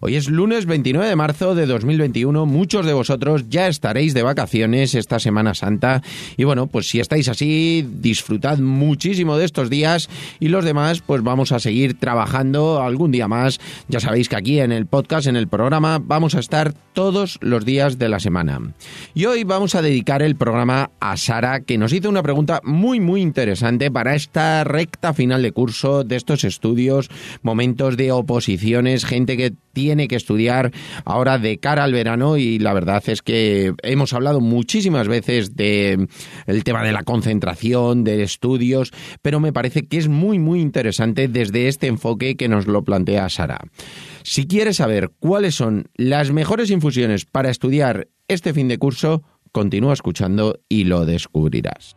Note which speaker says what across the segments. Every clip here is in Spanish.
Speaker 1: Hoy es lunes 29 de marzo de 2021. Muchos de vosotros ya estaréis de vacaciones esta Semana Santa. Y bueno, pues si estáis así, disfrutad muchísimo de estos días. Y los demás, pues vamos a seguir trabajando algún día más. Ya sabéis que aquí en el podcast, en el programa, vamos a estar todos los días de la semana. Y hoy vamos a dedicar el programa a Sara, que nos hizo una pregunta muy, muy interesante para esta recta final de curso de estos estudios, momentos de oposiciones, gente que tiene que estudiar ahora de cara al verano y la verdad es que hemos hablado muchísimas veces de el tema de la concentración, de estudios, pero me parece que es muy muy interesante desde este enfoque que nos lo plantea Sara. Si quieres saber cuáles son las mejores infusiones para estudiar este fin de curso, continúa escuchando y lo descubrirás.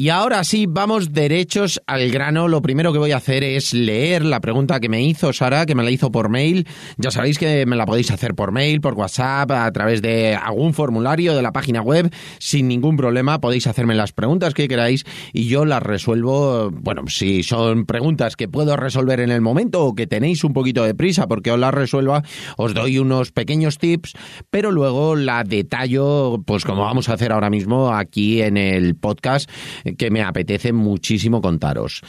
Speaker 1: Y ahora sí, vamos derechos al grano. Lo primero que voy a hacer es leer la pregunta que me hizo Sara, que me la hizo por mail. Ya sabéis que me la podéis hacer por mail, por WhatsApp, a través de algún formulario de la página web, sin ningún problema. Podéis hacerme las preguntas que queráis y yo las resuelvo. Bueno, si son preguntas que puedo resolver en el momento o que tenéis un poquito de prisa porque os las resuelva, os doy unos pequeños tips, pero luego la detallo, pues como vamos a hacer ahora mismo aquí en el podcast que me apetece muchísimo contaros.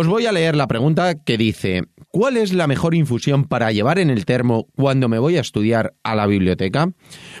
Speaker 1: Os voy a leer la pregunta que dice, ¿cuál es la mejor infusión para llevar en el termo cuando me voy a estudiar a la biblioteca?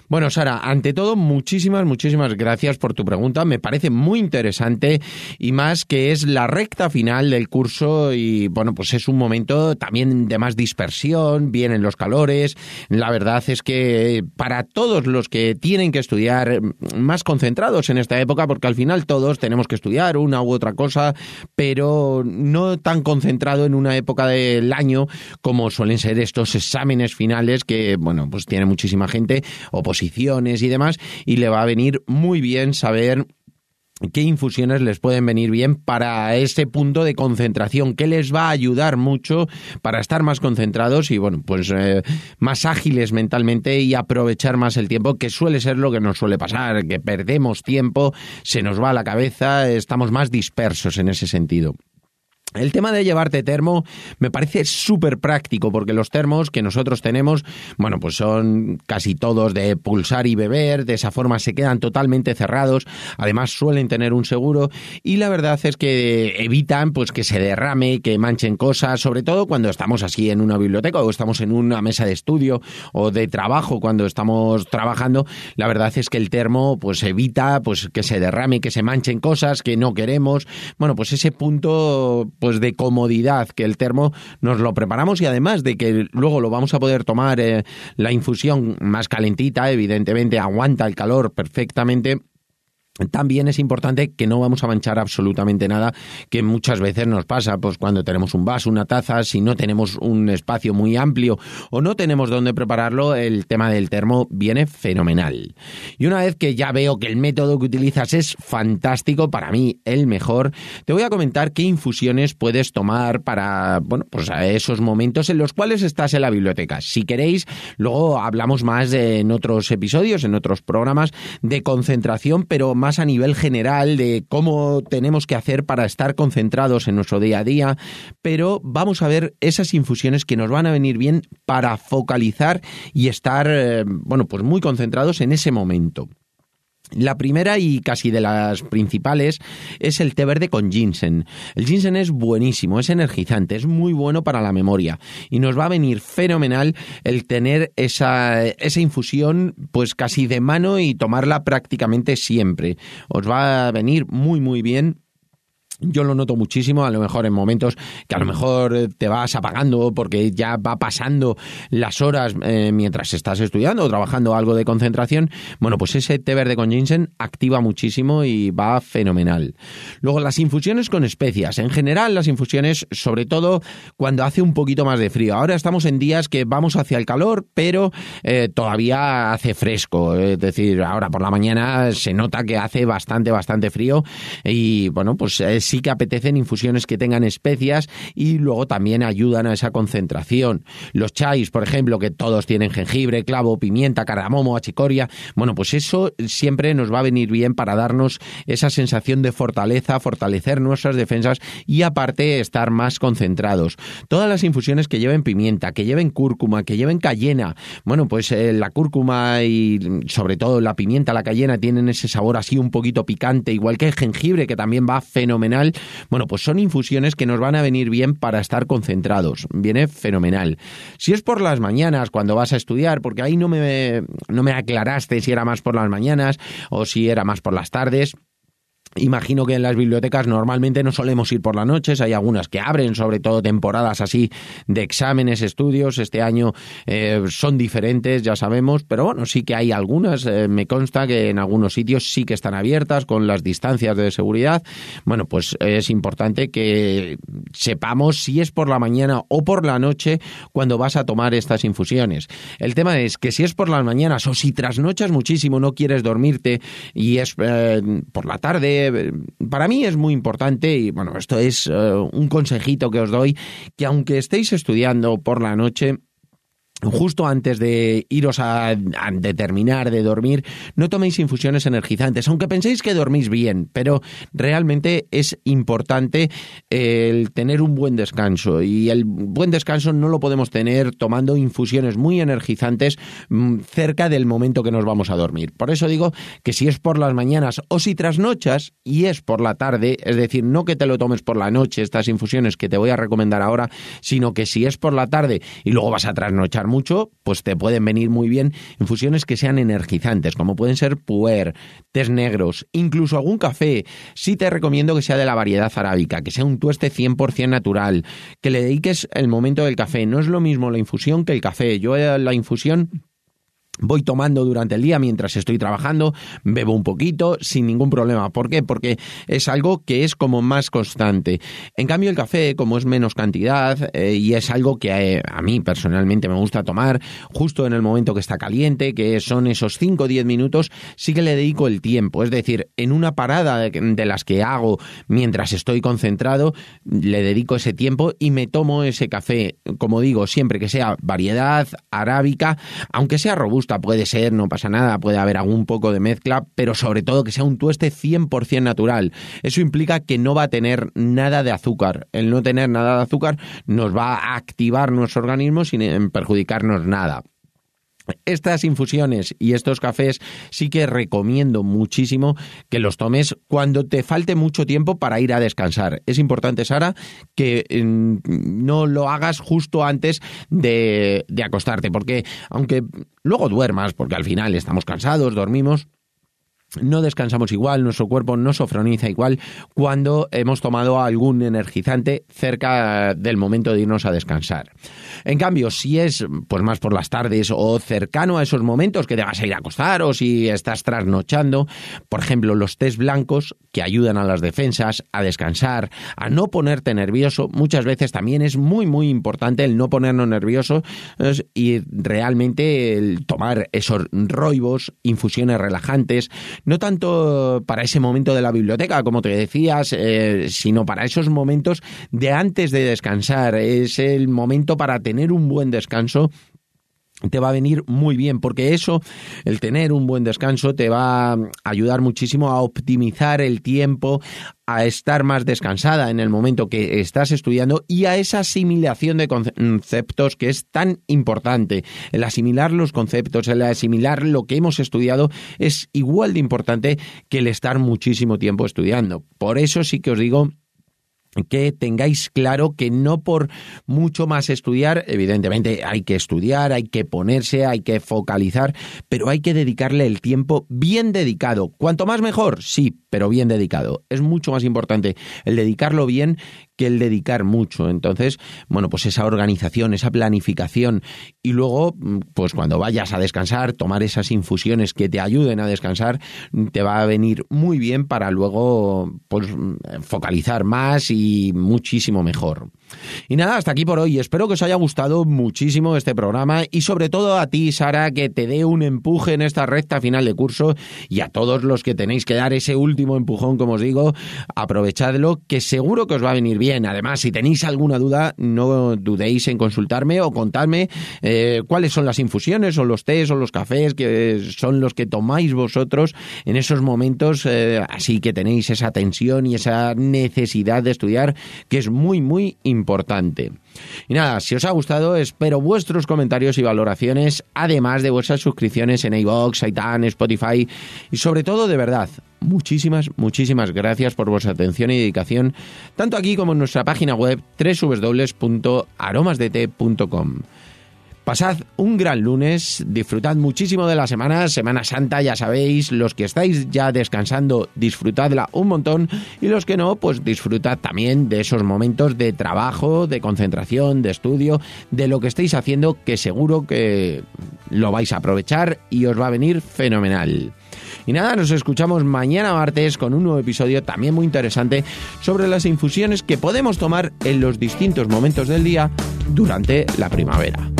Speaker 1: Bueno, Sara, ante todo, muchísimas, muchísimas gracias por tu pregunta. Me parece muy interesante y más que es la recta final del curso y bueno, pues es un momento también de más dispersión, vienen los calores. La verdad es que para todos los que tienen que estudiar más concentrados en esta época, porque al final todos tenemos que estudiar una u otra cosa, pero no tan concentrado en una época del año como suelen ser estos exámenes finales que, bueno, pues tiene muchísima gente, oposiciones y demás, y le va a venir muy bien saber qué infusiones les pueden venir bien para ese punto de concentración, que les va a ayudar mucho para estar más concentrados y, bueno, pues eh, más ágiles mentalmente y aprovechar más el tiempo, que suele ser lo que nos suele pasar, que perdemos tiempo, se nos va a la cabeza, estamos más dispersos en ese sentido. El tema de llevarte termo me parece súper práctico porque los termos que nosotros tenemos, bueno, pues son casi todos de pulsar y beber, de esa forma se quedan totalmente cerrados, además suelen tener un seguro y la verdad es que evitan pues que se derrame, que manchen cosas, sobre todo cuando estamos así en una biblioteca o estamos en una mesa de estudio o de trabajo cuando estamos trabajando, la verdad es que el termo pues evita pues que se derrame, que se manchen cosas que no queremos. Bueno, pues ese punto pues de comodidad que el termo nos lo preparamos y además de que luego lo vamos a poder tomar eh, la infusión más calentita, evidentemente aguanta el calor perfectamente también es importante que no vamos a manchar absolutamente nada, que muchas veces nos pasa, pues cuando tenemos un vaso, una taza, si no tenemos un espacio muy amplio o no tenemos dónde prepararlo, el tema del termo viene fenomenal. Y una vez que ya veo que el método que utilizas es fantástico, para mí el mejor, te voy a comentar qué infusiones puedes tomar para, bueno, pues a esos momentos en los cuales estás en la biblioteca. Si queréis, luego hablamos más en otros episodios, en otros programas de concentración, pero más más a nivel general de cómo tenemos que hacer para estar concentrados en nuestro día a día, pero vamos a ver esas infusiones que nos van a venir bien para focalizar y estar, eh, bueno, pues muy concentrados en ese momento. La primera y casi de las principales es el té verde con ginseng. El ginseng es buenísimo, es energizante, es muy bueno para la memoria y nos va a venir fenomenal el tener esa, esa infusión pues casi de mano y tomarla prácticamente siempre. Os va a venir muy muy bien yo lo noto muchísimo, a lo mejor en momentos que a lo mejor te vas apagando porque ya va pasando las horas eh, mientras estás estudiando o trabajando algo de concentración. Bueno, pues ese té verde con ginseng activa muchísimo y va fenomenal. Luego las infusiones con especias. En general las infusiones, sobre todo cuando hace un poquito más de frío. Ahora estamos en días que vamos hacia el calor, pero eh, todavía hace fresco. Es decir, ahora por la mañana se nota que hace bastante, bastante frío y bueno, pues es sí que apetecen infusiones que tengan especias y luego también ayudan a esa concentración. Los chais, por ejemplo, que todos tienen jengibre, clavo, pimienta, cardamomo, achicoria, bueno, pues eso siempre nos va a venir bien para darnos esa sensación de fortaleza, fortalecer nuestras defensas y aparte estar más concentrados. Todas las infusiones que lleven pimienta, que lleven cúrcuma, que lleven cayena, bueno, pues eh, la cúrcuma y sobre todo la pimienta, la cayena tienen ese sabor así un poquito picante, igual que el jengibre que también va fenomenal bueno, pues son infusiones que nos van a venir bien para estar concentrados. Viene fenomenal. Si es por las mañanas, cuando vas a estudiar, porque ahí no me, no me aclaraste si era más por las mañanas o si era más por las tardes, Imagino que en las bibliotecas normalmente no solemos ir por las noches, hay algunas que abren, sobre todo temporadas así de exámenes, estudios. Este año eh, son diferentes, ya sabemos, pero bueno, sí que hay algunas. Eh, me consta que en algunos sitios sí que están abiertas con las distancias de seguridad. Bueno, pues es importante que sepamos si es por la mañana o por la noche cuando vas a tomar estas infusiones. El tema es que si es por las mañanas o si trasnochas muchísimo, no quieres dormirte y es eh, por la tarde, para mí es muy importante y bueno, esto es eh, un consejito que os doy, que aunque estéis estudiando por la noche, justo antes de iros a, determinar de dormir, no toméis infusiones energizantes, aunque penséis que dormís bien, pero realmente es importante el tener un buen descanso y el buen descanso no lo podemos tener tomando infusiones muy energizantes mm, cerca del momento que nos vamos a dormir. Por eso digo que si es por las mañanas o si trasnochas y es por la tarde, es decir, no que te lo tomes por la noche estas infusiones que te voy a recomendar ahora, sino que si es por la tarde y luego vas a trasnochar mucho, pues te pueden venir muy bien infusiones que sean energizantes, como pueden ser puer, tés negros, incluso algún café. Sí te recomiendo que sea de la variedad arábica, que sea un tueste 100% natural, que le dediques el momento del café. No es lo mismo la infusión que el café. Yo eh, la infusión voy tomando durante el día mientras estoy trabajando, bebo un poquito sin ningún problema. ¿Por qué? Porque es algo que es como más constante. En cambio el café, como es menos cantidad eh, y es algo que eh, a, mí personalmente me gusta tomar justo en el momento que está caliente, que son esos 5 o 10 minutos, sí que le dedico el tiempo. Es decir, en una parada de las que hago mientras estoy concentrado, le dedico ese tiempo y me tomo ese café, como digo, siempre que sea variedad arábica, aunque sea robusto puede ser, no pasa nada, puede haber algún poco de mezcla, pero sobre todo que sea un tueste 100% natural. Eso implica que no va a tener nada de azúcar. El no tener nada de azúcar nos va a activar nuestro organismo sin perjudicarnos nada. Estas infusiones y estos cafés sí que recomiendo muchísimo que los tomes cuando te falte mucho tiempo para ir a descansar. Es importante, Sara, que mm, no lo hagas justo antes de, de acostarte, porque aunque luego duermas, porque al final estamos cansados, dormimos, no descansamos igual, nuestro cuerpo no sofroniza igual cuando hemos tomado algún energizante cerca del momento de irnos a descansar. En cambio, si es pues más por las tardes o cercano a esos momentos que te vas a ir a acostar o si estás trasnochando, por ejemplo, los test blancos que ayudan a las defensas, a descansar, a no ponerte nervioso, muchas veces también es muy muy importante el no ponernos nerviosos y realmente el tomar esos roibos, infusiones relajantes, no tanto para ese momento de la biblioteca, como te decías, eh, sino para esos momentos de antes de descansar. Es el momento para tener un buen descanso te va a venir muy bien, porque eso, el tener un buen descanso, te va a ayudar muchísimo a optimizar el tiempo, a estar más descansada en el momento que estás estudiando y a esa asimilación de conceptos que es tan importante. El asimilar los conceptos, el asimilar lo que hemos estudiado es igual de importante que el estar muchísimo tiempo estudiando. Por eso sí que os digo que tengáis claro que no por mucho más estudiar, evidentemente hay que estudiar, hay que ponerse, hay que focalizar, pero hay que dedicarle el tiempo bien dedicado. Cuanto más mejor, sí, pero bien dedicado. Es mucho más importante el dedicarlo bien que el dedicar mucho. Entonces, bueno, pues esa organización, esa planificación y luego, pues cuando vayas a descansar, tomar esas infusiones que te ayuden a descansar, te va a venir muy bien para luego, pues, focalizar más y muchísimo mejor. Y nada, hasta aquí por hoy. Espero que os haya gustado muchísimo este programa y sobre todo a ti, Sara, que te dé un empuje en esta recta final de curso y a todos los que tenéis que dar ese último empujón, como os digo, aprovechadlo, que seguro que os va a venir bien. Además, si tenéis alguna duda, no dudéis en consultarme o contarme eh, cuáles son las infusiones o los tés o los cafés que son los que tomáis vosotros en esos momentos eh, así que tenéis esa tensión y esa necesidad de estudiar que es muy, muy importante importante. Y nada, si os ha gustado, espero vuestros comentarios y valoraciones, además de vuestras suscripciones en iVoox, iTunes, Spotify y sobre todo, de verdad, muchísimas, muchísimas gracias por vuestra atención y dedicación, tanto aquí como en nuestra página web www.aromasdt.com. Pasad un gran lunes, disfrutad muchísimo de la semana, Semana Santa, ya sabéis, los que estáis ya descansando, disfrutadla un montón y los que no, pues disfrutad también de esos momentos de trabajo, de concentración, de estudio, de lo que estéis haciendo, que seguro que lo vais a aprovechar y os va a venir fenomenal. Y nada, nos escuchamos mañana martes con un nuevo episodio también muy interesante sobre las infusiones que podemos tomar en los distintos momentos del día durante la primavera.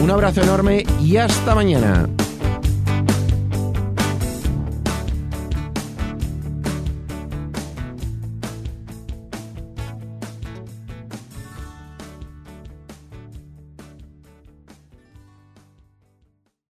Speaker 1: Un abrazo enorme y hasta mañana.